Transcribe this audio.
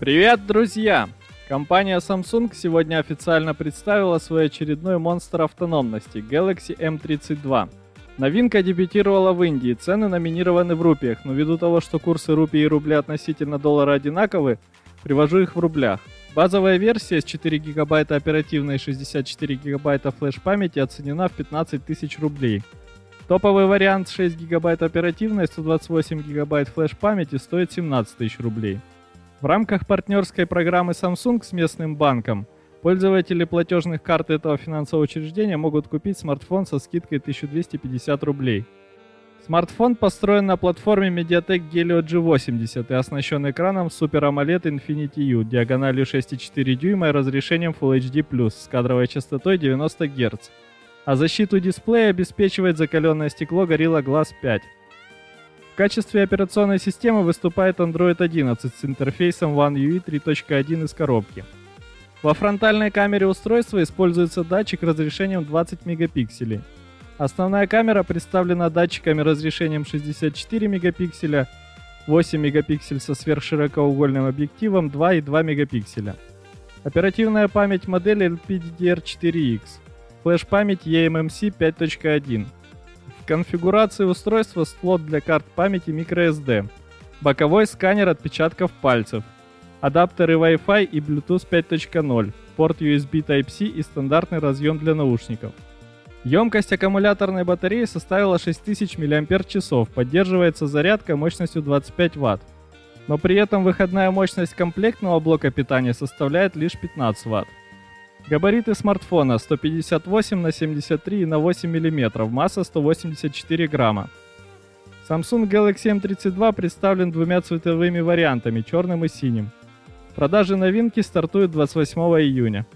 Привет, друзья! Компания Samsung сегодня официально представила свой очередной монстр автономности Galaxy M32. Новинка дебютировала в Индии, цены номинированы в рупиях, но ввиду того, что курсы рупии и рубля относительно доллара одинаковы, привожу их в рублях. Базовая версия с 4 гигабайта оперативной и 64 гигабайта флеш-памяти оценена в 15 тысяч рублей. Топовый вариант 6 гигабайт оперативной и 128 гигабайт флеш-памяти стоит 17 тысяч рублей. В рамках партнерской программы Samsung с местным банком пользователи платежных карт этого финансового учреждения могут купить смартфон со скидкой 1250 рублей. Смартфон построен на платформе MediaTek Helio G80 и оснащен экраном Super AMOLED Infinity U диагональю 6,4 дюйма и разрешением Full HD+, с кадровой частотой 90 Гц. А защиту дисплея обеспечивает закаленное стекло Gorilla Glass 5. Качестве операционной системы выступает Android 11 с интерфейсом One UI 3.1 из коробки. Во фронтальной камере устройства используется датчик разрешением 20 мегапикселей – Основная камера представлена датчиками разрешением 64 мегапикселя, 8 мегапиксель со сверхширокоугольным объективом, 2 и 2 мегапикселя. Оперативная память модели LPDDR4X. Флеш-память eMMC 5.1. Конфигурации устройства слот для карт памяти microSD. Боковой сканер отпечатков пальцев. Адаптеры Wi-Fi и Bluetooth 5.0. Порт USB Type-C и стандартный разъем для наушников. Емкость аккумуляторной батареи составила 6000 мАч, поддерживается зарядка мощностью 25 Вт. Но при этом выходная мощность комплектного блока питания составляет лишь 15 Вт. Габариты смартфона 158 на 73 на 8 мм, масса 184 грамма. Samsung Galaxy M32 представлен двумя цветовыми вариантами, черным и синим. Продажи новинки стартуют 28 июня.